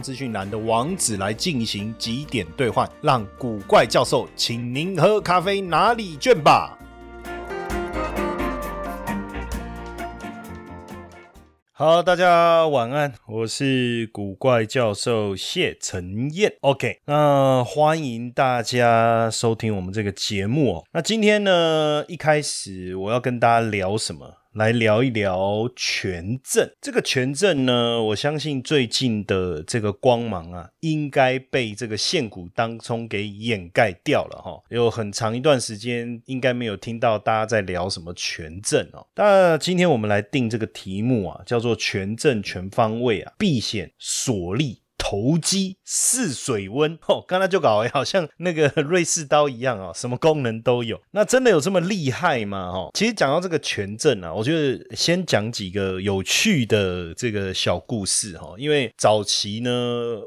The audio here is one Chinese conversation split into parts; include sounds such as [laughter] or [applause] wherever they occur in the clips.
资讯栏的网址来进行几点兑换，让古怪教授请您喝咖啡拿礼券吧。好，大家晚安，我是古怪教授谢承彦。OK，那欢迎大家收听我们这个节目哦。那今天呢，一开始我要跟大家聊什么？来聊一聊权证。这个权证呢，我相信最近的这个光芒啊，应该被这个现股当中给掩盖掉了哈。有很长一段时间，应该没有听到大家在聊什么权证哦。那今天我们来定这个题目啊，叫做权证全方位啊，避险锁利。投机试水温 [laughs] 哦，刚才就搞好像那个 [laughs] 瑞士刀一样哦，什么功能都有。那真的有这么厉害吗？哦，其实讲到这个权证啊，我觉得先讲几个有趣的这个小故事哈。因为早期呢，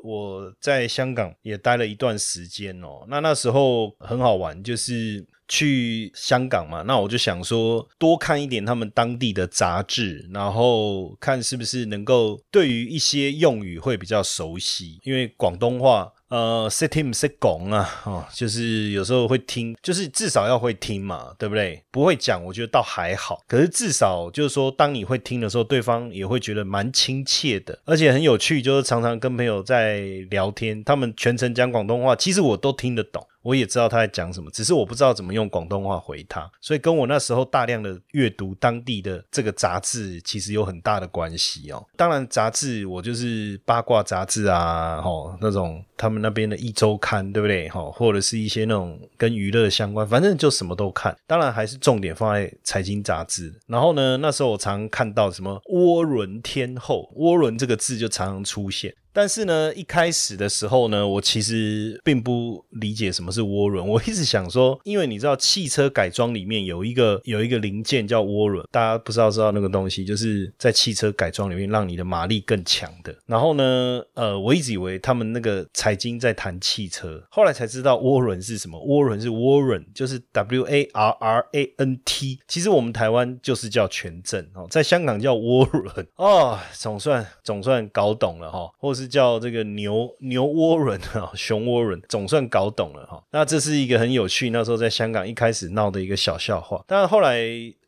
我在香港也待了一段时间哦，那那时候很好玩，就是。去香港嘛，那我就想说多看一点他们当地的杂志，然后看是不是能够对于一些用语会比较熟悉，因为广东话。呃，sit him sit 啊，哦，就是有时候会听，就是至少要会听嘛，对不对？不会讲，我觉得倒还好。可是至少就是说，当你会听的时候，对方也会觉得蛮亲切的，而且很有趣。就是常常跟朋友在聊天，他们全程讲广东话，其实我都听得懂，我也知道他在讲什么，只是我不知道怎么用广东话回他。所以跟我那时候大量的阅读当地的这个杂志，其实有很大的关系哦。当然，杂志我就是八卦杂志啊，哦，那种他们。那边的一周刊，对不对？哈，或者是一些那种跟娱乐相关，反正就什么都看。当然还是重点放在财经杂志。然后呢，那时候我常看到什么“涡轮天后”，“涡轮”这个字就常常出现。但是呢，一开始的时候呢，我其实并不理解什么是涡轮。[laughs] 我一直想说，因为你知道汽车改装里面有一个有一个零件叫涡轮，大家不知道知道那个东西，就是在汽车改装里面让你的马力更强的。然后呢，呃，我一直以为他们那个财经在谈汽车，后来才知道涡轮是什么。涡轮是 Warren，就是 W A R R A N T。其实我们台湾就是叫权证哦，在香港叫涡轮哦，总算总算搞懂了哈，或是。是叫这个牛牛涡轮啊，熊涡轮，总算搞懂了哈。那这是一个很有趣，那时候在香港一开始闹的一个小笑话，但是后来。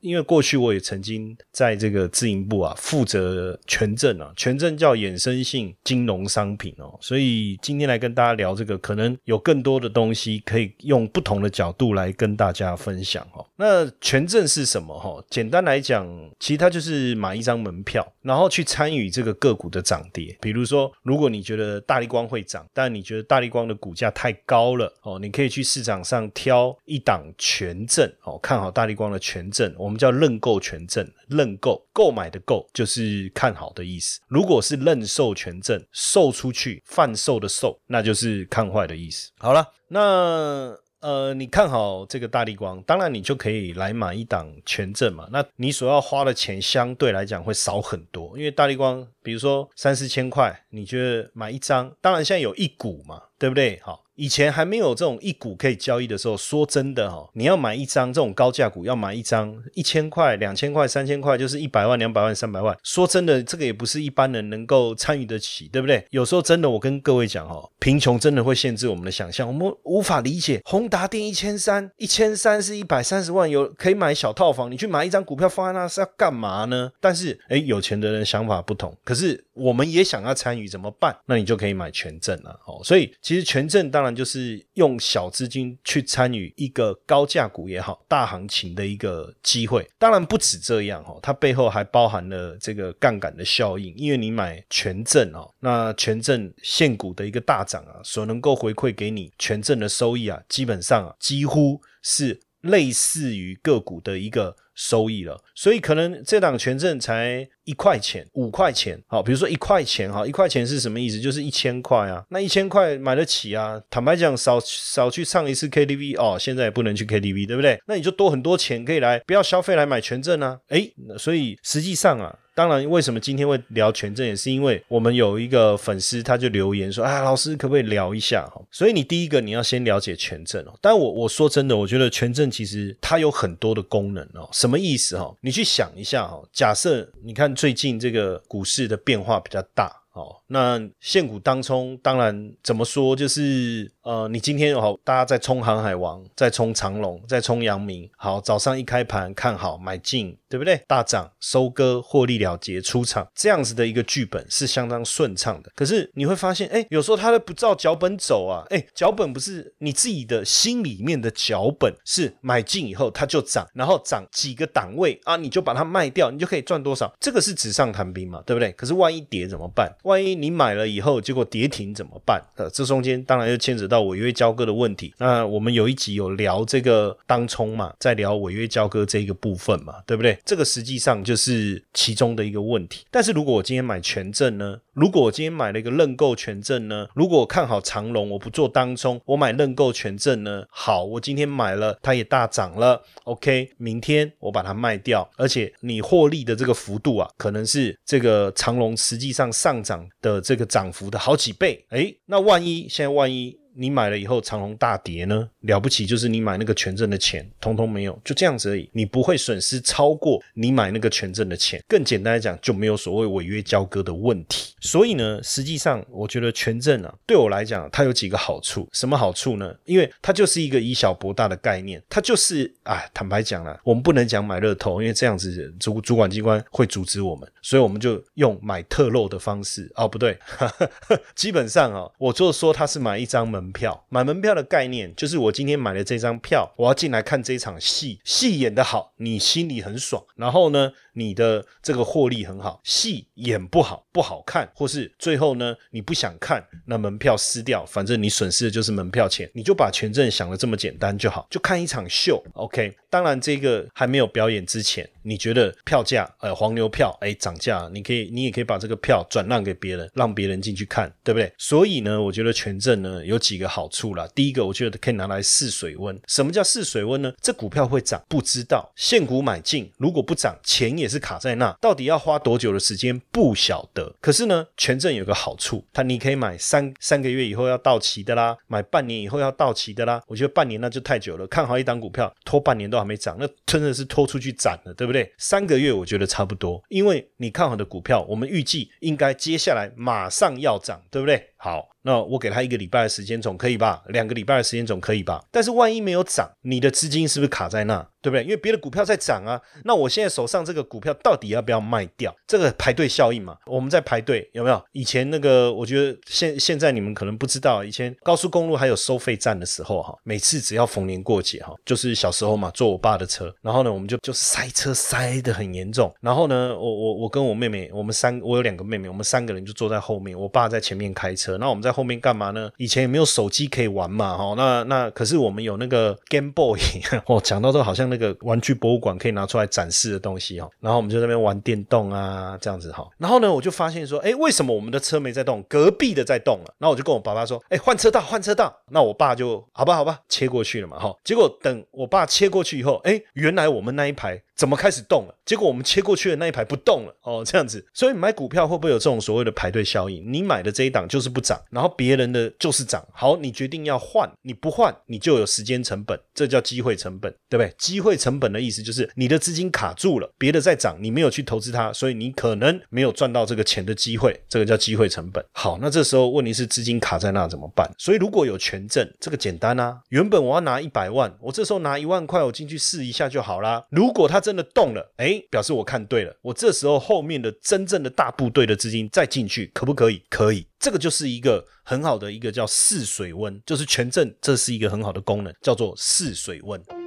因为过去我也曾经在这个自营部啊负责权证啊，权证叫衍生性金融商品哦，所以今天来跟大家聊这个，可能有更多的东西可以用不同的角度来跟大家分享哦。那权证是什么哈？简单来讲，其实它就是买一张门票，然后去参与这个个股的涨跌。比如说，如果你觉得大力光会涨，但你觉得大力光的股价太高了哦，你可以去市场上挑一档权证哦，看好大力光的权证，我们。叫认购权证，认购购买的购就是看好的意思。如果是认售权证，售出去贩售的售，那就是看坏的意思。好了，那呃，你看好这个大力光，当然你就可以来买一档权证嘛。那你所要花的钱相对来讲会少很多，因为大力光，比如说三四千块，你觉得买一张，当然现在有一股嘛，对不对？好。以前还没有这种一股可以交易的时候，说真的哈，你要买一张这种高价股，要买一张一千块、两千块、三千块，就是一百万、两百万、三百万。说真的，这个也不是一般人能够参与得起，对不对？有时候真的，我跟各位讲哈，贫穷真的会限制我们的想象，我们无法理解。宏达电一千三，一千三是一百三十万，有可以买小套房，你去买一张股票放在那是要干嘛呢？但是，哎，有钱的人想法不同，可是我们也想要参与，怎么办？那你就可以买权证了哦。所以，其实权证当。当然就是用小资金去参与一个高价股也好，大行情的一个机会。当然不止这样哦，它背后还包含了这个杠杆的效应。因为你买权证哦，那权证现股的一个大涨啊，所能够回馈给你权证的收益啊，基本上啊，几乎是。类似于个股的一个。收益了，所以可能这档权证才一块钱、五块钱，好，比如说一块钱，哈，一块钱是什么意思？就是一千块啊，那一千块买得起啊？坦白讲，少少去唱一次 KTV 哦，现在也不能去 KTV，对不对？那你就多很多钱可以来，不要消费来买权证啊，诶，所以实际上啊。当然，为什么今天会聊权证，也是因为我们有一个粉丝，他就留言说：“啊，老师可不可以聊一下？”哈，所以你第一个你要先了解权证哦。但我我说真的，我觉得权证其实它有很多的功能哦。什么意思哈？你去想一下哈。假设你看最近这个股市的变化比较大哦，那现股当冲，当然怎么说就是。呃，你今天好，大家在冲航海王，在冲长龙，在冲阳明，好，早上一开盘看好买进，对不对？大涨收割获利了结出场，这样子的一个剧本是相当顺畅的。可是你会发现，哎，有时候它都不照脚本走啊，哎，脚本不是你自己的心里面的脚本，是买进以后它就涨，然后涨几个档位啊，你就把它卖掉，你就可以赚多少？这个是纸上谈兵嘛，对不对？可是万一跌怎么办？万一你买了以后结果跌停怎么办？呃，这中间当然又牵扯到。违约交割的问题，那我们有一集有聊这个当冲嘛，在聊违约交割这一个部分嘛，对不对？这个实际上就是其中的一个问题。但是如果我今天买权证呢？如果我今天买了一个认购权证呢？如果我看好长龙，我不做当中，我买认购权证呢？好，我今天买了，它也大涨了。OK，明天我把它卖掉，而且你获利的这个幅度啊，可能是这个长龙实际上上涨的这个涨幅的好几倍。诶，那万一现在万一？你买了以后长虹大跌呢？了不起就是你买那个权证的钱通通没有，就这样子而已。你不会损失超过你买那个权证的钱。更简单来讲，就没有所谓违约交割的问题。所以呢，实际上我觉得权证啊，对我来讲，它有几个好处。什么好处呢？因为它就是一个以小博大的概念。它就是啊，坦白讲了，我们不能讲买乐透，因为这样子主主管机关会阻止我们，所以我们就用买特漏的方式。哦，不对，[laughs] 基本上啊，我就说它是买一张门。门票买门票的概念就是我今天买了这张票，我要进来看这场戏，戏演得好，你心里很爽。然后呢，你的这个获利很好；戏演不好，不好看，或是最后呢你不想看，那门票撕掉，反正你损失的就是门票钱。你就把权证想的这么简单就好，就看一场秀。OK，当然这个还没有表演之前，你觉得票价呃黄牛票哎涨价，你可以你也可以把这个票转让给别人，让别人进去看，对不对？所以呢，我觉得权证呢有几。个好处啦。第一个我觉得可以拿来试水温。什么叫试水温呢？这股票会涨不知道，现股买进，如果不涨，钱也也是卡在那，到底要花多久的时间不晓得。可是呢，权证有个好处，它你可以买三三个月以后要到期的啦，买半年以后要到期的啦。我觉得半年那就太久了，看好一档股票拖半年都还没涨，那真的是拖出去斩了，对不对？三个月我觉得差不多，因为你看好的股票，我们预计应该接下来马上要涨，对不对？好。那我给他一个礼拜的时间总可以吧？两个礼拜的时间总可以吧？但是万一没有涨，你的资金是不是卡在那？对不对？因为别的股票在涨啊，那我现在手上这个股票到底要不要卖掉？这个排队效应嘛，我们在排队有没有？以前那个，我觉得现现在你们可能不知道，以前高速公路还有收费站的时候哈，每次只要逢年过节哈，就是小时候嘛，坐我爸的车，然后呢，我们就就塞车塞的很严重，然后呢，我我我跟我妹妹，我们三我有两个妹妹，我们三个人就坐在后面，我爸在前面开车，那我们在后面干嘛呢？以前也没有手机可以玩嘛，哈，那那可是我们有那个 Game Boy，哦，[laughs] 讲到这好像那。个玩具博物馆可以拿出来展示的东西哈，然后我们就在那边玩电动啊，这样子哈。然后呢，我就发现说，哎，为什么我们的车没在动，隔壁的在动了？然后我就跟我爸爸说，哎，换车道，换车道。那我爸就好吧，好吧，切过去了嘛，哈。结果等我爸切过去以后，哎，原来我们那一排。怎么开始动了？结果我们切过去的那一排不动了哦，这样子。所以买股票会不会有这种所谓的排队效应？你买的这一档就是不涨，然后别人的就是涨。好，你决定要换，你不换，你就有时间成本，这叫机会成本，对不对？机会成本的意思就是你的资金卡住了，别的在涨，你没有去投资它，所以你可能没有赚到这个钱的机会，这个叫机会成本。好，那这时候问题是资金卡在那怎么办？所以如果有权证，这个简单啊。原本我要拿一百万，我这时候拿一万块，我进去试一下就好啦。如果他真的动了，哎，表示我看对了。我这时候后面的真正的大部队的资金再进去，可不可以？可以。这个就是一个很好的一个叫试水温，就是权证，这是一个很好的功能，叫做试水温。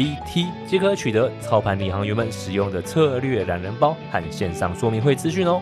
VT 即可取得操盘领航员们使用的策略懒人包和线上说明会资讯哦。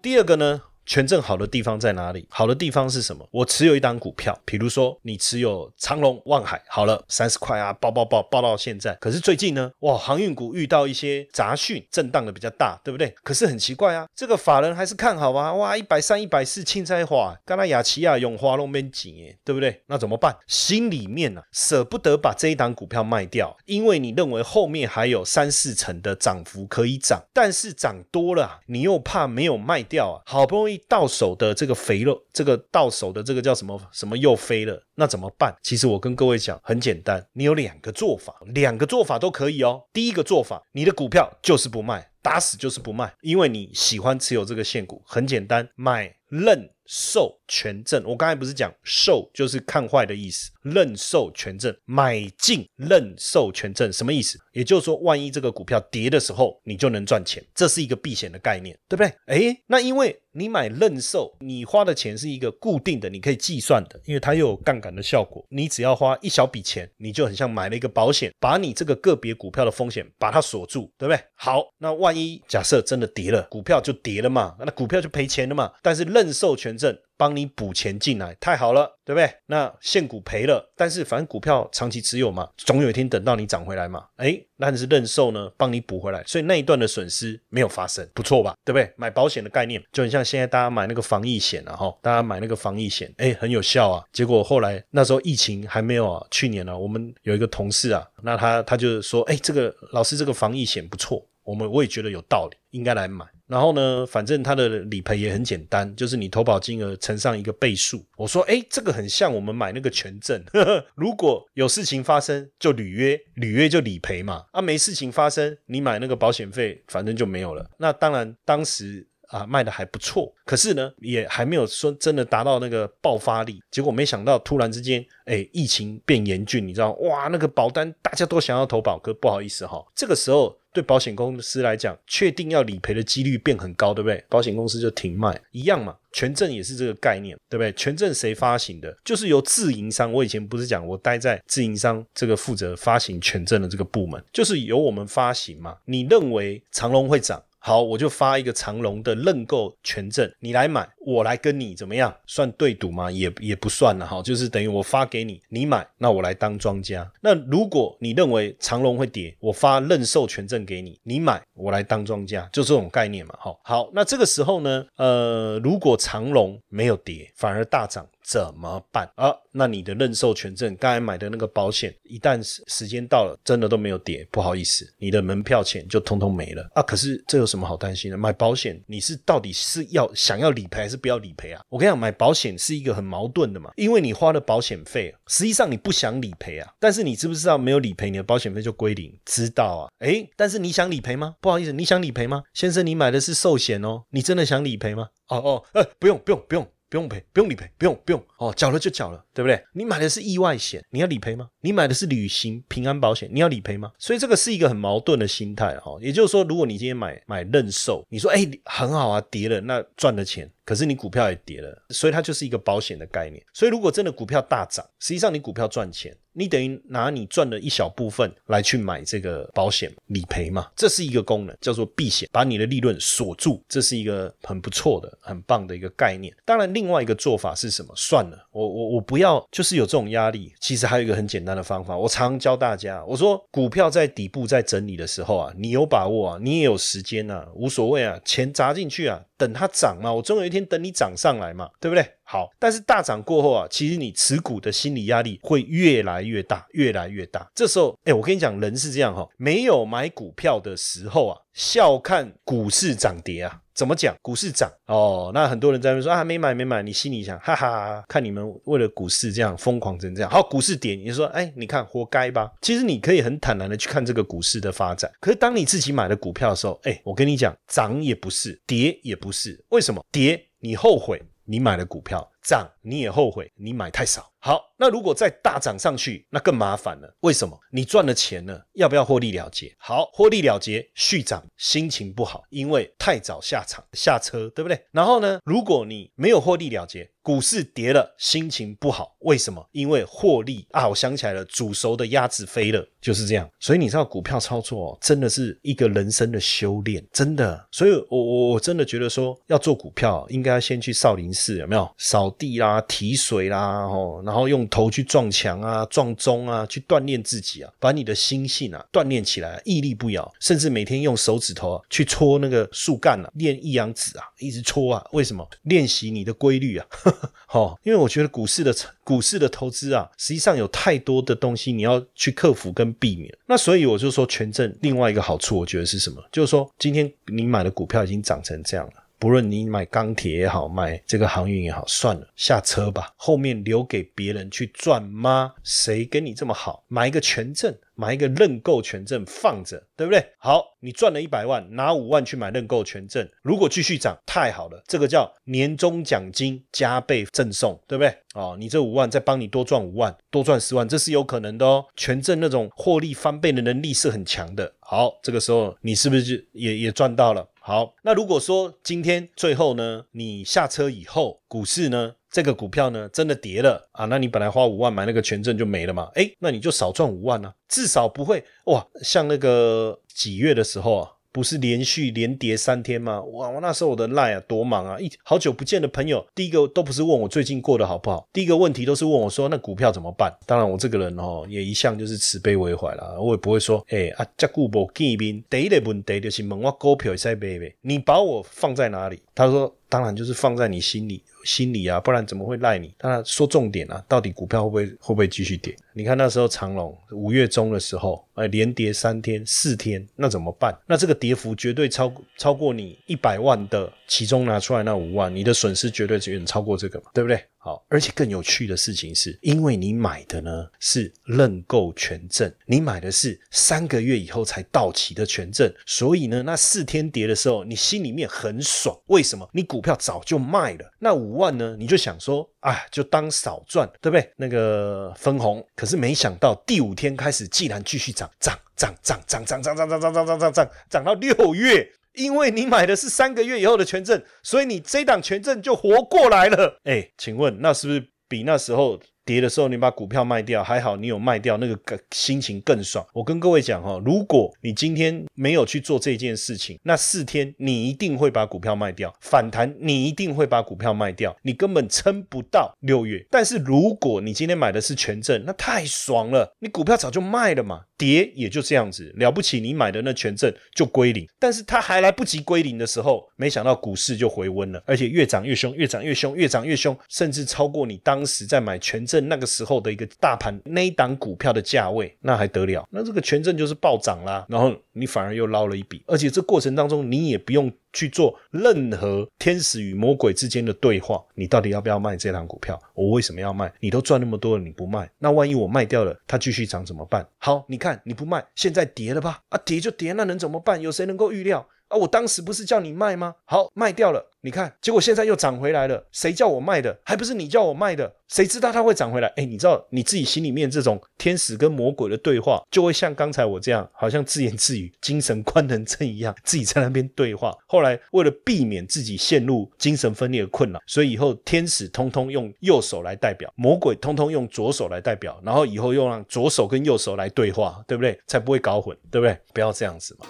第二个呢？权证好的地方在哪里？好的地方是什么？我持有一档股票，比如说你持有长隆、望海，好了，三十块啊，爆爆爆爆到现在。可是最近呢，哇，航运股遇到一些杂讯，震荡的比较大，对不对？可是很奇怪啊，这个法人还是看好啊，哇，一百三、一百四，青菜花，刚才雅琪亚永华龙边紧耶，对不对？那怎么办？心里面呢，舍不得把这一档股票卖掉，因为你认为后面还有三四成的涨幅可以涨，但是涨多了，你又怕没有卖掉啊，好不容易。到手的这个肥肉，这个到手的这个叫什么什么又飞了，那怎么办？其实我跟各位讲，很简单，你有两个做法，两个做法都可以哦。第一个做法，你的股票就是不卖，打死就是不卖，因为你喜欢持有这个现股，很简单，买认售权证。我刚才不是讲售就是看坏的意思，认售权证，买进认售权证什么意思？也就是说，万一这个股票跌的时候，你就能赚钱，这是一个避险的概念，对不对？哎，那因为。你买认售，你花的钱是一个固定的，你可以计算的，因为它又有杠杆的效果。你只要花一小笔钱，你就很像买了一个保险，把你这个个别股票的风险把它锁住，对不对？好，那万一假设真的跌了，股票就跌了嘛，那股票就赔钱了嘛。但是认认授权证帮你补钱进来，太好了，对不对？那现股赔了，但是反正股票长期持有嘛，总有一天等到你涨回来嘛。哎，但是认售呢，帮你补回来，所以那一段的损失没有发生，不错吧？对不对？买保险的概念就很像。现在大家买那个防疫险了哈，大家买那个防疫险，哎，很有效啊。结果后来那时候疫情还没有啊，去年呢，我们有一个同事啊，那他他就说，哎，这个老师这个防疫险不错，我们我也觉得有道理，应该来买。然后呢，反正他的理赔也很简单，就是你投保金额乘上一个倍数。我说，哎，这个很像我们买那个权证，[laughs] 如果有事情发生就履约，履约就理赔嘛。啊，没事情发生，你买那个保险费反正就没有了。那当然当时。啊，卖的还不错，可是呢，也还没有说真的达到那个爆发力。结果没想到，突然之间，哎，疫情变严峻，你知道？哇，那个保单大家都想要投保，可不好意思哈，这个时候对保险公司来讲，确定要理赔的几率变很高，对不对？保险公司就停卖，一样嘛。权证也是这个概念，对不对？权证谁发行的？就是由自营商。我以前不是讲，我待在自营商这个负责发行权证的这个部门，就是由我们发行嘛。你认为长隆会涨？好，我就发一个长隆的认购权证，你来买，我来跟你怎么样？算对赌吗？也也不算了哈，就是等于我发给你，你买，那我来当庄家。那如果你认为长隆会跌，我发认售权证给你，你买，我来当庄家，就这种概念嘛。好，好，那这个时候呢，呃，如果长隆没有跌，反而大涨。怎么办啊？那你的认售权证，刚才买的那个保险，一旦时时间到了，真的都没有跌，不好意思，你的门票钱就通通没了啊！可是这有什么好担心的？买保险，你是到底是要想要理赔还是不要理赔啊？我跟你讲，买保险是一个很矛盾的嘛，因为你花了保险费，实际上你不想理赔啊，但是你知不知道没有理赔，你的保险费就归零？知道啊？诶，但是你想理赔吗？不好意思，你想理赔吗？先生，你买的是寿险哦，你真的想理赔吗？哦哦，呃，不用不用不用。不用赔，不用理赔，不用不用哦，缴了就缴了，对不对？你买的是意外险，你要理赔吗？你买的是旅行平安保险，你要理赔吗？所以这个是一个很矛盾的心态哈。也就是说，如果你今天买买认售，你说哎很好啊，跌了那赚的钱。可是你股票也跌了，所以它就是一个保险的概念。所以如果真的股票大涨，实际上你股票赚钱，你等于拿你赚的一小部分来去买这个保险理赔嘛，这是一个功能，叫做避险，把你的利润锁住，这是一个很不错的、很棒的一个概念。当然，另外一个做法是什么？算了，我我我不要，就是有这种压力。其实还有一个很简单的方法，我常教大家，我说股票在底部在整理的时候啊，你有把握啊，你也有时间啊，无所谓啊，钱砸进去啊。等它涨嘛，我终有一天等你涨上来嘛，对不对？好，但是大涨过后啊，其实你持股的心理压力会越来越大，越来越大。这时候，哎，我跟你讲，人是这样哈，没有买股票的时候啊，笑看股市涨跌啊，怎么讲？股市涨哦，那很多人在那边说啊，没买没买，你心里想，哈哈，看你们为了股市这样疯狂成这样。好，股市跌，你说，哎，你看活该吧？其实你可以很坦然的去看这个股市的发展。可是当你自己买了股票的时候，哎，我跟你讲，涨也不是，跌也不是，为什么？跌你后悔你买了股票，涨你也后悔你买太少。好，那如果再大涨上去，那更麻烦了。为什么？你赚了钱了，要不要获利了结？好，获利了结续涨，心情不好，因为太早下场下车，对不对？然后呢，如果你没有获利了结，股市跌了，心情不好，为什么？因为获利啊，我想起来了，煮熟的鸭子飞了，就是这样。所以你知道股票操作真的是一个人生的修炼，真的。所以我我我真的觉得说，要做股票，应该先去少林寺，有没有少地啦、提水啦，哦，然后用头去撞墙啊、撞钟啊，去锻炼自己啊，把你的心性啊锻炼起来，屹立不摇，甚至每天用手指头啊去戳那个树干啊，练一阳指啊，一直戳啊。为什么？练习你的规律啊。[laughs] 好，因为我觉得股市的股市的投资啊，实际上有太多的东西你要去克服跟避免。那所以我就说，权证另外一个好处，我觉得是什么？就是说，今天你买的股票已经涨成这样了。不论你买钢铁也好，买这个航运也好，算了，下车吧。后面留给别人去赚吗？谁跟你这么好？买一个权证，买一个认购权证放着，对不对？好，你赚了一百万，拿五万去买认购权证，如果继续涨，太好了，这个叫年终奖金加倍赠送，对不对？哦，你这五万再帮你多赚五万，多赚十万，这是有可能的哦。权证那种获利翻倍的能力是很强的。好，这个时候你是不是也也赚到了？好，那如果说今天最后呢，你下车以后，股市呢，这个股票呢真的跌了啊，那你本来花五万买那个权证就没了嘛？哎，那你就少赚五万呢，至少不会哇，像那个几月的时候啊。不是连续连跌三天吗？哇！我那时候我的赖啊多忙啊，一好久不见的朋友，第一个都不是问我最近过得好不好，第一个问题都是问我说那股票怎么办？当然我这个人哦也一向就是慈悲为怀啦，我也不会说哎啊这股无见面，第一个问题就是问我股票在买没？你把我放在哪里？他说当然就是放在你心里。心里啊，不然怎么会赖你？当然说重点啊，到底股票会不会会不会继续跌？你看那时候长隆五月中的时候，哎，连跌三天四天，那怎么办？那这个跌幅绝对超超过你一百万的其中拿出来那五万，你的损失绝对远超过这个嘛，对不对？好，而且更有趣的事情是，因为你买的呢是认购权证，你买的是三个月以后才到期的权证，所以呢，那四天跌的时候，你心里面很爽。为什么？你股票早就卖了，那五万呢，你就想说，啊，就当少赚，对不对？那个分红，可是没想到第五天开始，既然继续涨，涨涨涨涨涨涨涨涨涨涨涨涨涨涨到六月。因为你买的是三个月以后的权证，所以你这档权证就活过来了。哎，请问那是不是比那时候？跌的时候，你把股票卖掉，还好你有卖掉，那个更心情更爽。我跟各位讲哈，如果你今天没有去做这件事情，那四天你一定会把股票卖掉，反弹你一定会把股票卖掉，你根本撑不到六月。但是如果你今天买的是权证，那太爽了，你股票早就卖了嘛，跌也就这样子了不起，你买的那权证就归零。但是它还来不及归零的时候，没想到股市就回温了，而且越涨越凶，越涨越凶，越涨越凶，甚至超过你当时在买权。证那个时候的一个大盘那一档股票的价位，那还得了？那这个权证就是暴涨啦，然后你反而又捞了一笔，而且这过程当中你也不用去做任何天使与魔鬼之间的对话，你到底要不要卖这档股票？我为什么要卖？你都赚那么多了，你不卖，那万一我卖掉了，它继续涨怎么办？好，你看你不卖，现在跌了吧？啊，跌就跌，那能怎么办？有谁能够预料？啊！我当时不是叫你卖吗？好，卖掉了。你看，结果现在又涨回来了。谁叫我卖的？还不是你叫我卖的？谁知道它会涨回来？哎，你知道你自己心里面这种天使跟魔鬼的对话，就会像刚才我这样，好像自言自语、精神官能症一样，自己在那边对话。后来为了避免自己陷入精神分裂的困扰，所以以后天使通通用右手来代表，魔鬼通通用左手来代表，然后以后又让左手跟右手来对话，对不对？才不会搞混，对不对？不要这样子嘛。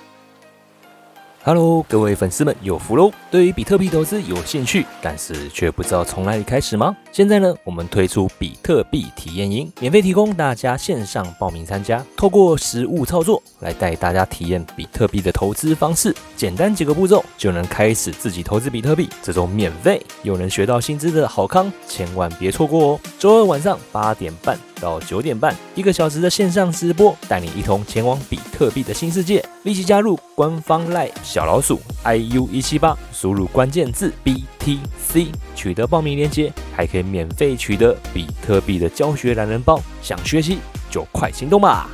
Hello，各位粉丝们有福喽！对于比特币投资有兴趣，但是却不知道从哪里开始吗？现在呢，我们推出比特币体验营，免费提供大家线上报名参加，透过实物操作来带大家体验比特币的投资方式，简单几个步骤就能开始自己投资比特币，这种免费又能学到薪资的好康，千万别错过哦！周二晚上八点半到九点半，一个小时的线上直播，带你一同前往比。特币的新世界，立即加入官方 Live 小老鼠 iu 一七八，输入关键字 BTC，取得报名链接，还可以免费取得比特币的教学懒人包。想学习就快行动吧！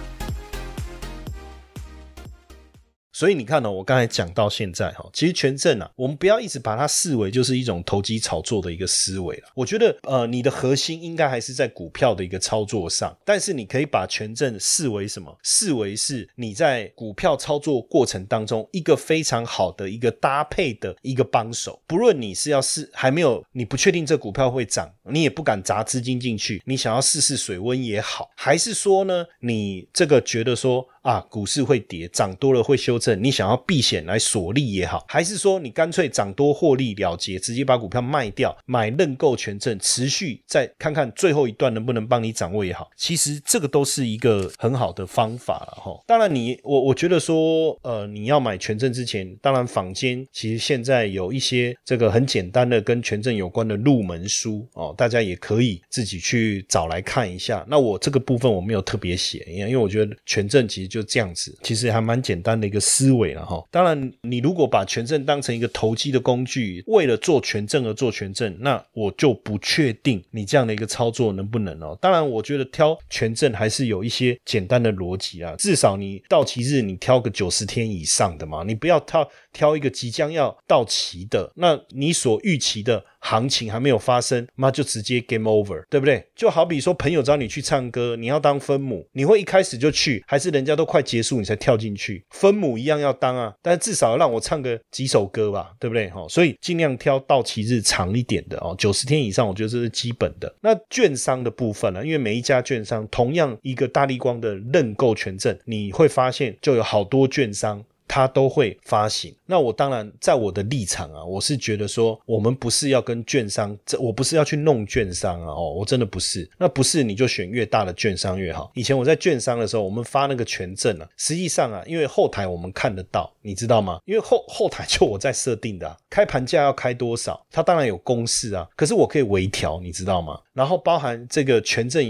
所以你看呢，我刚才讲到现在哈，其实权证啊，我们不要一直把它视为就是一种投机炒作的一个思维了。我觉得呃，你的核心应该还是在股票的一个操作上，但是你可以把权证视为什么？视为是你在股票操作过程当中一个非常好的一个搭配的一个帮手。不论你是要试还没有，你不确定这股票会涨，你也不敢砸资金进去，你想要试试水温也好，还是说呢，你这个觉得说。啊，股市会跌，涨多了会修正。你想要避险来锁利也好，还是说你干脆涨多获利了结，直接把股票卖掉，买认购权证，持续再看看最后一段能不能帮你掌握也好。其实这个都是一个很好的方法了哈。当然，你我我觉得说，呃，你要买权证之前，当然坊间其实现在有一些这个很简单的跟权证有关的入门书哦，大家也可以自己去找来看一下。那我这个部分我没有特别写，因为因为我觉得权证其实就。就这样子，其实还蛮简单的一个思维了哈。当然，你如果把权证当成一个投机的工具，为了做权证而做权证，那我就不确定你这样的一个操作能不能哦。当然，我觉得挑权证还是有一些简单的逻辑啊，至少你到期日你挑个九十天以上的嘛，你不要挑挑一个即将要到期的，那你所预期的。行情还没有发生，那就直接 game over，对不对？就好比说朋友找你去唱歌，你要当分母，你会一开始就去，还是人家都快结束你才跳进去？分母一样要当啊，但至少让我唱个几首歌吧，对不对？哈，所以尽量挑到期日长一点的哦，九十天以上，我觉得这是基本的。那券商的部分呢？因为每一家券商同样一个大力光的认购权证，你会发现就有好多券商。它都会发行。那我当然在我的立场啊，我是觉得说，我们不是要跟券商，这我不是要去弄券商啊，哦，我真的不是。那不是你就选越大的券商越好。以前我在券商的时候，我们发那个权证啊，实际上啊，因为后台我们看得到，你知道吗？因为后后台就我在设定的，开盘价要开多少，它当然有公式啊，可是我可以微调，你知道吗？然后包含这个权证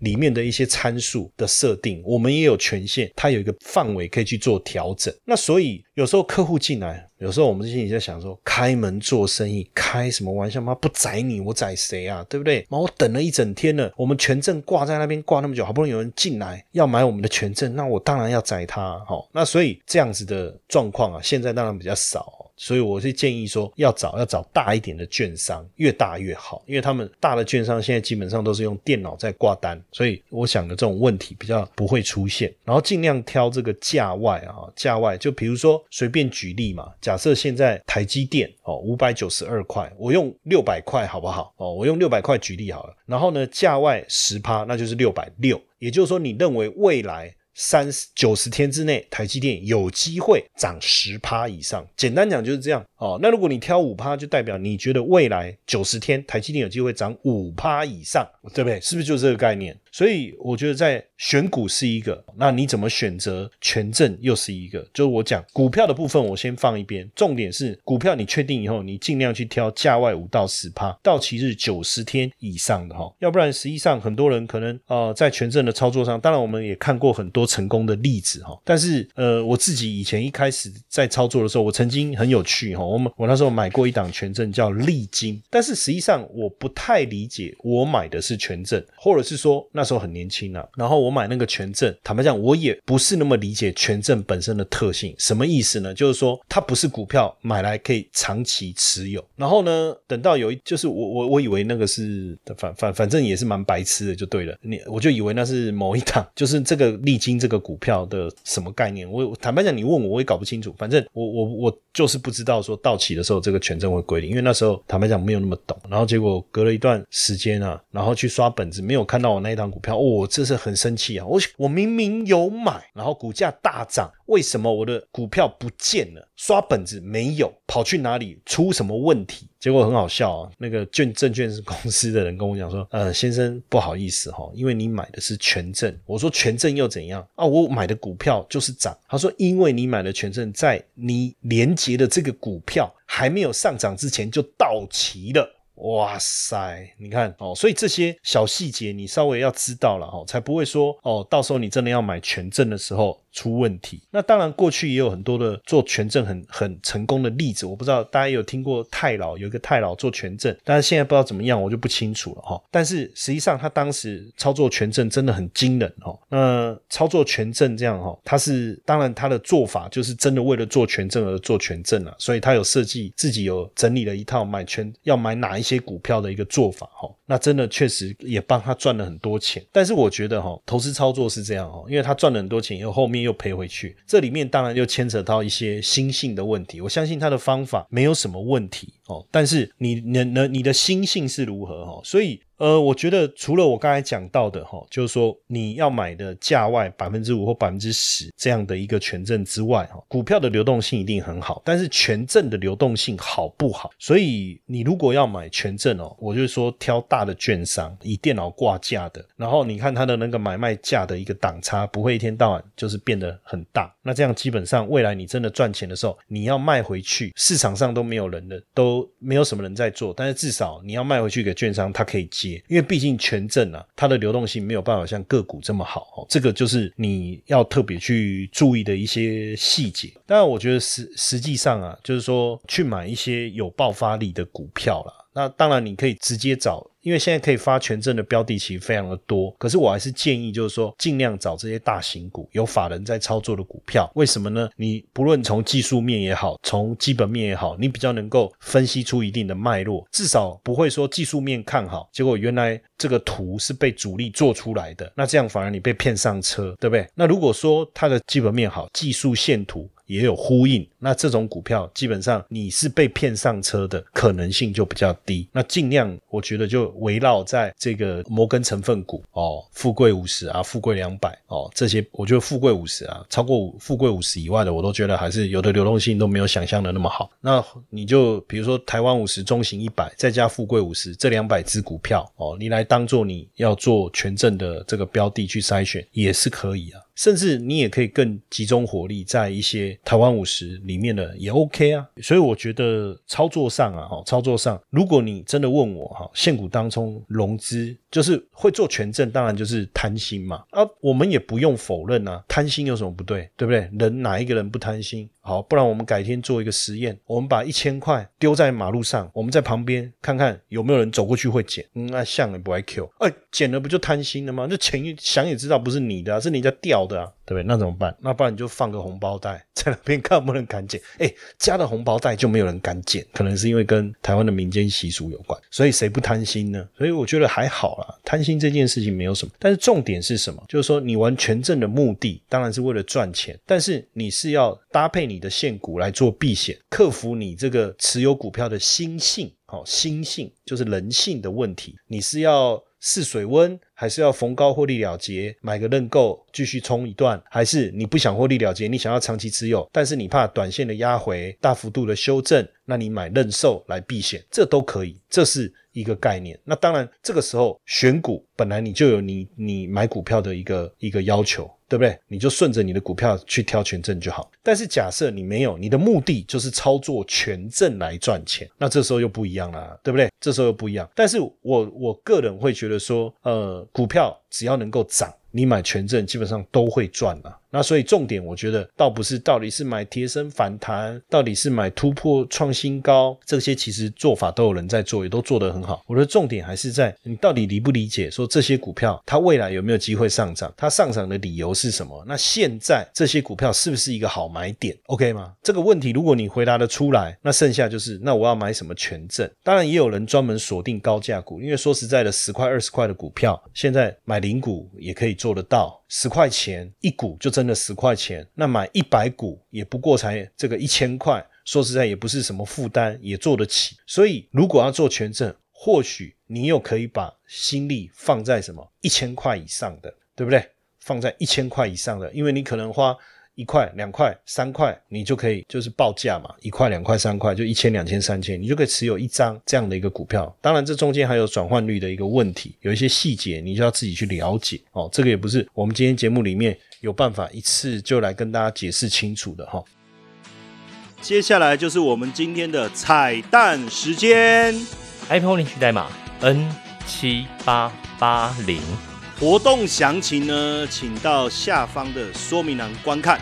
里面的一些参数的设定，我们也有权限，它有一个范围可以去做调整。那所以有时候客户进来，有时候我们心里在想说，开门做生意，开什么玩笑？妈不宰你，我宰谁啊？对不对？妈我等了一整天了，我们权证挂在那边挂那么久，好不容易有人进来要买我们的权证，那我当然要宰他。好，那所以这样子的状况啊，现在当然比较少。所以我是建议说，要找要找大一点的券商，越大越好，因为他们大的券商现在基本上都是用电脑在挂单，所以我想的这种问题比较不会出现。然后尽量挑这个价外啊，价外就比如说随便举例嘛，假设现在台积电哦五百九十二块，我用六百块好不好？哦，我用六百块举例好了。然后呢，价外十趴，那就是六百六，也就是说你认为未来。三十九十天之内，台积电有机会涨十趴以上。简单讲就是这样哦。那如果你挑五趴，就代表你觉得未来九十天台积电有机会涨五趴以上，对不对？是不是就这个概念？所以我觉得在选股是一个，那你怎么选择权证又是一个。就是我讲股票的部分，我先放一边。重点是股票，你确定以后，你尽量去挑价外五到十趴，到期日九十天以上的哈。要不然，实际上很多人可能呃在权证的操作上，当然我们也看过很多成功的例子哈。但是呃我自己以前一开始在操作的时候，我曾经很有趣哈。我们我那时候买过一档权证叫利金，但是实际上我不太理解，我买的是权证，或者是说那。时候很年轻啊，然后我买那个权证，坦白讲，我也不是那么理解权证本身的特性，什么意思呢？就是说它不是股票，买来可以长期持有。然后呢，等到有一，就是我我我以为那个是反反反正也是蛮白痴的，就对了。你我就以为那是某一档，就是这个利金这个股票的什么概念？我坦白讲，你问我我也搞不清楚。反正我我我就是不知道说到期的时候这个权证会归零，因为那时候坦白讲没有那么懂。然后结果隔了一段时间啊，然后去刷本子，没有看到我那一档。股票，我这是很生气啊！我我明明有买，然后股价大涨，为什么我的股票不见了？刷本子没有，跑去哪里？出什么问题？结果很好笑啊！那个券证券公司的人跟我讲说：“呃，先生不好意思哈，因为你买的是权证。”我说：“权证又怎样啊？我买的股票就是涨。”他说：“因为你买的权证，在你连接的这个股票还没有上涨之前就到期了。”哇塞，你看哦，所以这些小细节你稍微要知道了哈，才不会说哦，到时候你真的要买权证的时候。出问题。那当然，过去也有很多的做权证很很成功的例子，我不知道大家有听过太老有一个太老做权证，但是现在不知道怎么样，我就不清楚了哈。但是实际上他当时操作权证真的很惊人哈。那操作权证这样哈，他是当然他的做法就是真的为了做权证而做权证啊，所以他有设计自己有整理了一套买权要买哪一些股票的一个做法哈。那真的确实也帮他赚了很多钱。但是我觉得哈，投资操作是这样哦，因为他赚了很多钱以后，后面又赔回去，这里面当然又牵扯到一些心性的问题。我相信他的方法没有什么问题哦，但是你能能你的心性是如何哦？所以。呃，我觉得除了我刚才讲到的哈，就是说你要买的价外百分之五或百分之十这样的一个权证之外哈，股票的流动性一定很好，但是权证的流动性好不好？所以你如果要买权证哦，我就说挑大的券商，以电脑挂价的，然后你看它的那个买卖价的一个档差不会一天到晚就是变得很大，那这样基本上未来你真的赚钱的时候，你要卖回去，市场上都没有人的，都没有什么人在做，但是至少你要卖回去给券商，他可以。因为毕竟权证啊，它的流动性没有办法像个股这么好，这个就是你要特别去注意的一些细节。当然，我觉得实实际上啊，就是说去买一些有爆发力的股票了。那当然，你可以直接找，因为现在可以发权证的标的其实非常的多。可是我还是建议，就是说尽量找这些大型股、有法人在操作的股票。为什么呢？你不论从技术面也好，从基本面也好，你比较能够分析出一定的脉络，至少不会说技术面看好，结果原来这个图是被主力做出来的，那这样反而你被骗上车，对不对？那如果说它的基本面好，技术线图。也有呼应，那这种股票基本上你是被骗上车的可能性就比较低。那尽量我觉得就围绕在这个摩根成分股哦，富贵五十啊，富贵两百哦这些，我觉得富贵五十啊，超过富贵五十以外的，我都觉得还是有的流动性都没有想象的那么好。那你就比如说台湾五十、中型一百，再加富贵五十这两百只股票哦，你来当做你要做权证的这个标的去筛选也是可以啊。甚至你也可以更集中火力在一些台湾五十里面的也 OK 啊，所以我觉得操作上啊，哈，操作上，如果你真的问我哈，现股当中融资就是会做权证，当然就是贪心嘛，啊，我们也不用否认啊，贪心有什么不对，对不对？人哪一个人不贪心？好，不然我们改天做一个实验，我们把一千块丢在马路上，我们在旁边看看有没有人走过去会捡。嗯，那像也不爱 Q，哎，捡了不就贪心了吗？那钱想也知道不是你的，是你家掉的啊，对不对？那怎么办？那不然你就放个红包袋 [laughs] 在那边看，不能敢捡。哎，加了红包袋就没有人敢捡，可能是因为跟台湾的民间习俗有关。所以谁不贪心呢？所以我觉得还好啦，贪心这件事情没有什么。但是重点是什么？就是说你玩权证的目的当然是为了赚钱，但是你是要搭配你。你的现股来做避险，克服你这个持有股票的心性，好心性就是人性的问题。你是要试水温，还是要逢高获利了结，买个认购继续冲一段，还是你不想获利了结，你想要长期持有，但是你怕短线的压回、大幅度的修正，那你买认售来避险，这都可以，这是一个概念。那当然，这个时候选股本来你就有你你买股票的一个一个要求。对不对？你就顺着你的股票去挑权证就好。但是假设你没有，你的目的就是操作权证来赚钱，那这时候又不一样了，对不对？这时候又不一样。但是我我个人会觉得说，呃，股票只要能够涨。你买权证基本上都会赚了，那所以重点我觉得倒不是到底是买贴身反弹，到底是买突破创新高，这些其实做法都有人在做，也都做得很好。我的重点还是在你到底理不理解，说这些股票它未来有没有机会上涨，它上涨的理由是什么？那现在这些股票是不是一个好买点？OK 吗？这个问题如果你回答得出来，那剩下就是那我要买什么权证？当然也有人专门锁定高价股，因为说实在的，十块二十块的股票，现在买零股也可以。做得到十块钱一股就真的十块钱，那买一百股也不过才这个一千块，说实在也不是什么负担，也做得起。所以如果要做权证，或许你又可以把心力放在什么一千块以上的，对不对？放在一千块以上的，因为你可能花。一块、两块、三块，你就可以就是报价嘛，一块、两块、三块，就一千、两千、三千，你就可以持有一张这样的一个股票。当然，这中间还有转换率的一个问题，有一些细节你就要自己去了解哦。这个也不是我们今天节目里面有办法一次就来跟大家解释清楚的哈。接下来就是我们今天的彩蛋时间，iPhone 领取代码 N 七八八零。活动详情呢，请到下方的说明栏观看。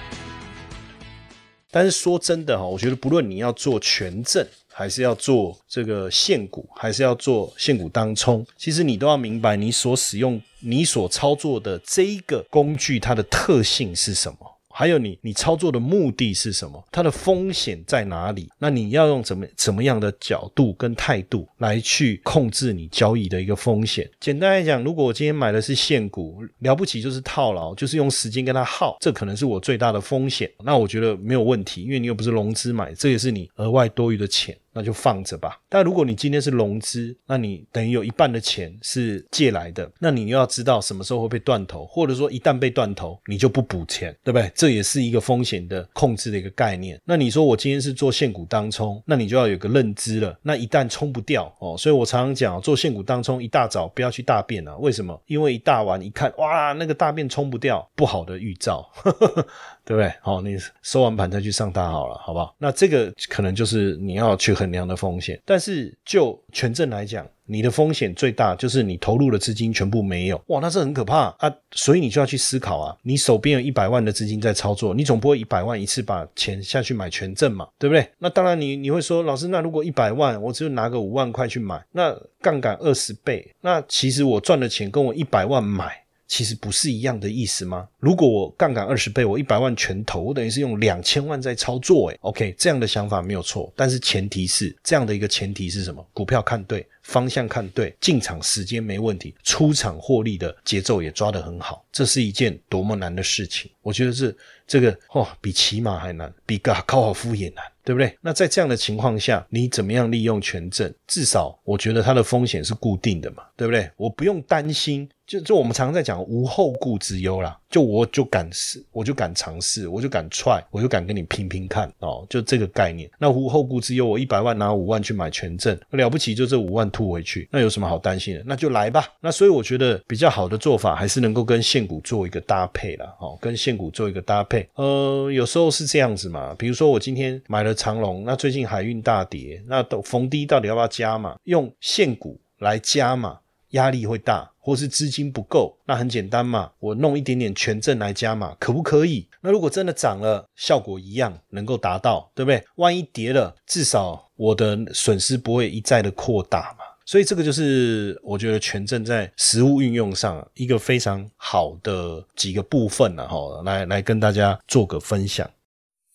但是说真的哈，我觉得不论你要做权证，还是要做这个现股，还是要做现股当冲，其实你都要明白你所使用、你所操作的这一个工具，它的特性是什么。还有你，你操作的目的是什么？它的风险在哪里？那你要用怎么怎么样的角度跟态度来去控制你交易的一个风险？简单来讲，如果我今天买的是现股，了不起就是套牢，就是用时间跟它耗，这可能是我最大的风险。那我觉得没有问题，因为你又不是融资买，这也是你额外多余的钱。那就放着吧。但如果你今天是融资，那你等于有一半的钱是借来的，那你又要知道什么时候会被断头，或者说一旦被断头，你就不补钱，对不对？这也是一个风险的控制的一个概念。那你说我今天是做现股当冲，那你就要有个认知了。那一旦冲不掉哦，所以我常常讲做现股当冲，一大早不要去大便啊。为什么？因为一大晚一看，哇，那个大便冲不掉，不好的预兆。[laughs] 对不对？好，你收完盘再去上它好了，好不好？那这个可能就是你要去衡量的风险。但是就权证来讲，你的风险最大就是你投入的资金全部没有，哇，那是很可怕啊！所以你就要去思考啊，你手边有一百万的资金在操作，你总不会一百万一次把钱下去买权证嘛，对不对？那当然你你会说，老师，那如果一百万我只有拿个五万块去买，那杠杆二十倍，那其实我赚的钱跟我一百万买。其实不是一样的意思吗？如果我杠杆二十倍，我一百万全投，我等于是用两千万在操作，诶 o k 这样的想法没有错，但是前提是这样的一个前提是什么？股票看对，方向看对，进场时间没问题，出场获利的节奏也抓得很好，这是一件多么难的事情？我觉得是这个哦，比骑马还难，比高高尔夫也难。对不对？那在这样的情况下，你怎么样利用权证？至少我觉得它的风险是固定的嘛，对不对？我不用担心，就就我们常常在讲无后顾之忧啦。就我就敢试，我就敢尝试，我就敢踹，我就敢跟你拼拼看哦，就这个概念。那无后顾之忧，我一百万拿五万去买权证，了不起就这五万吐回去，那有什么好担心的？那就来吧。那所以我觉得比较好的做法还是能够跟现股做一个搭配啦哦，跟现股做一个搭配。呃，有时候是这样子嘛，比如说我今天买了。长龙，那最近海运大跌，那逢低到底要不要加嘛？用现股来加嘛，压力会大，或是资金不够，那很简单嘛，我弄一点点权证来加嘛，可不可以？那如果真的涨了，效果一样能够达到，对不对？万一跌了，至少我的损失不会一再的扩大嘛。所以这个就是我觉得权证在实物运用上一个非常好的几个部分了哈，来来跟大家做个分享。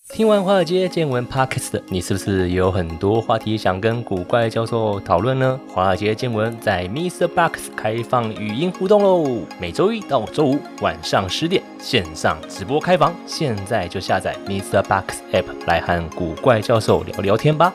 听完华尔街见闻 Podcast，你是不是有很多话题想跟古怪教授讨论呢？华尔街见闻在 Mr. Box 开放语音互动喽，每周一到周五晚上十点线上直播开房，现在就下载 Mr. Box App 来和古怪教授聊聊天吧。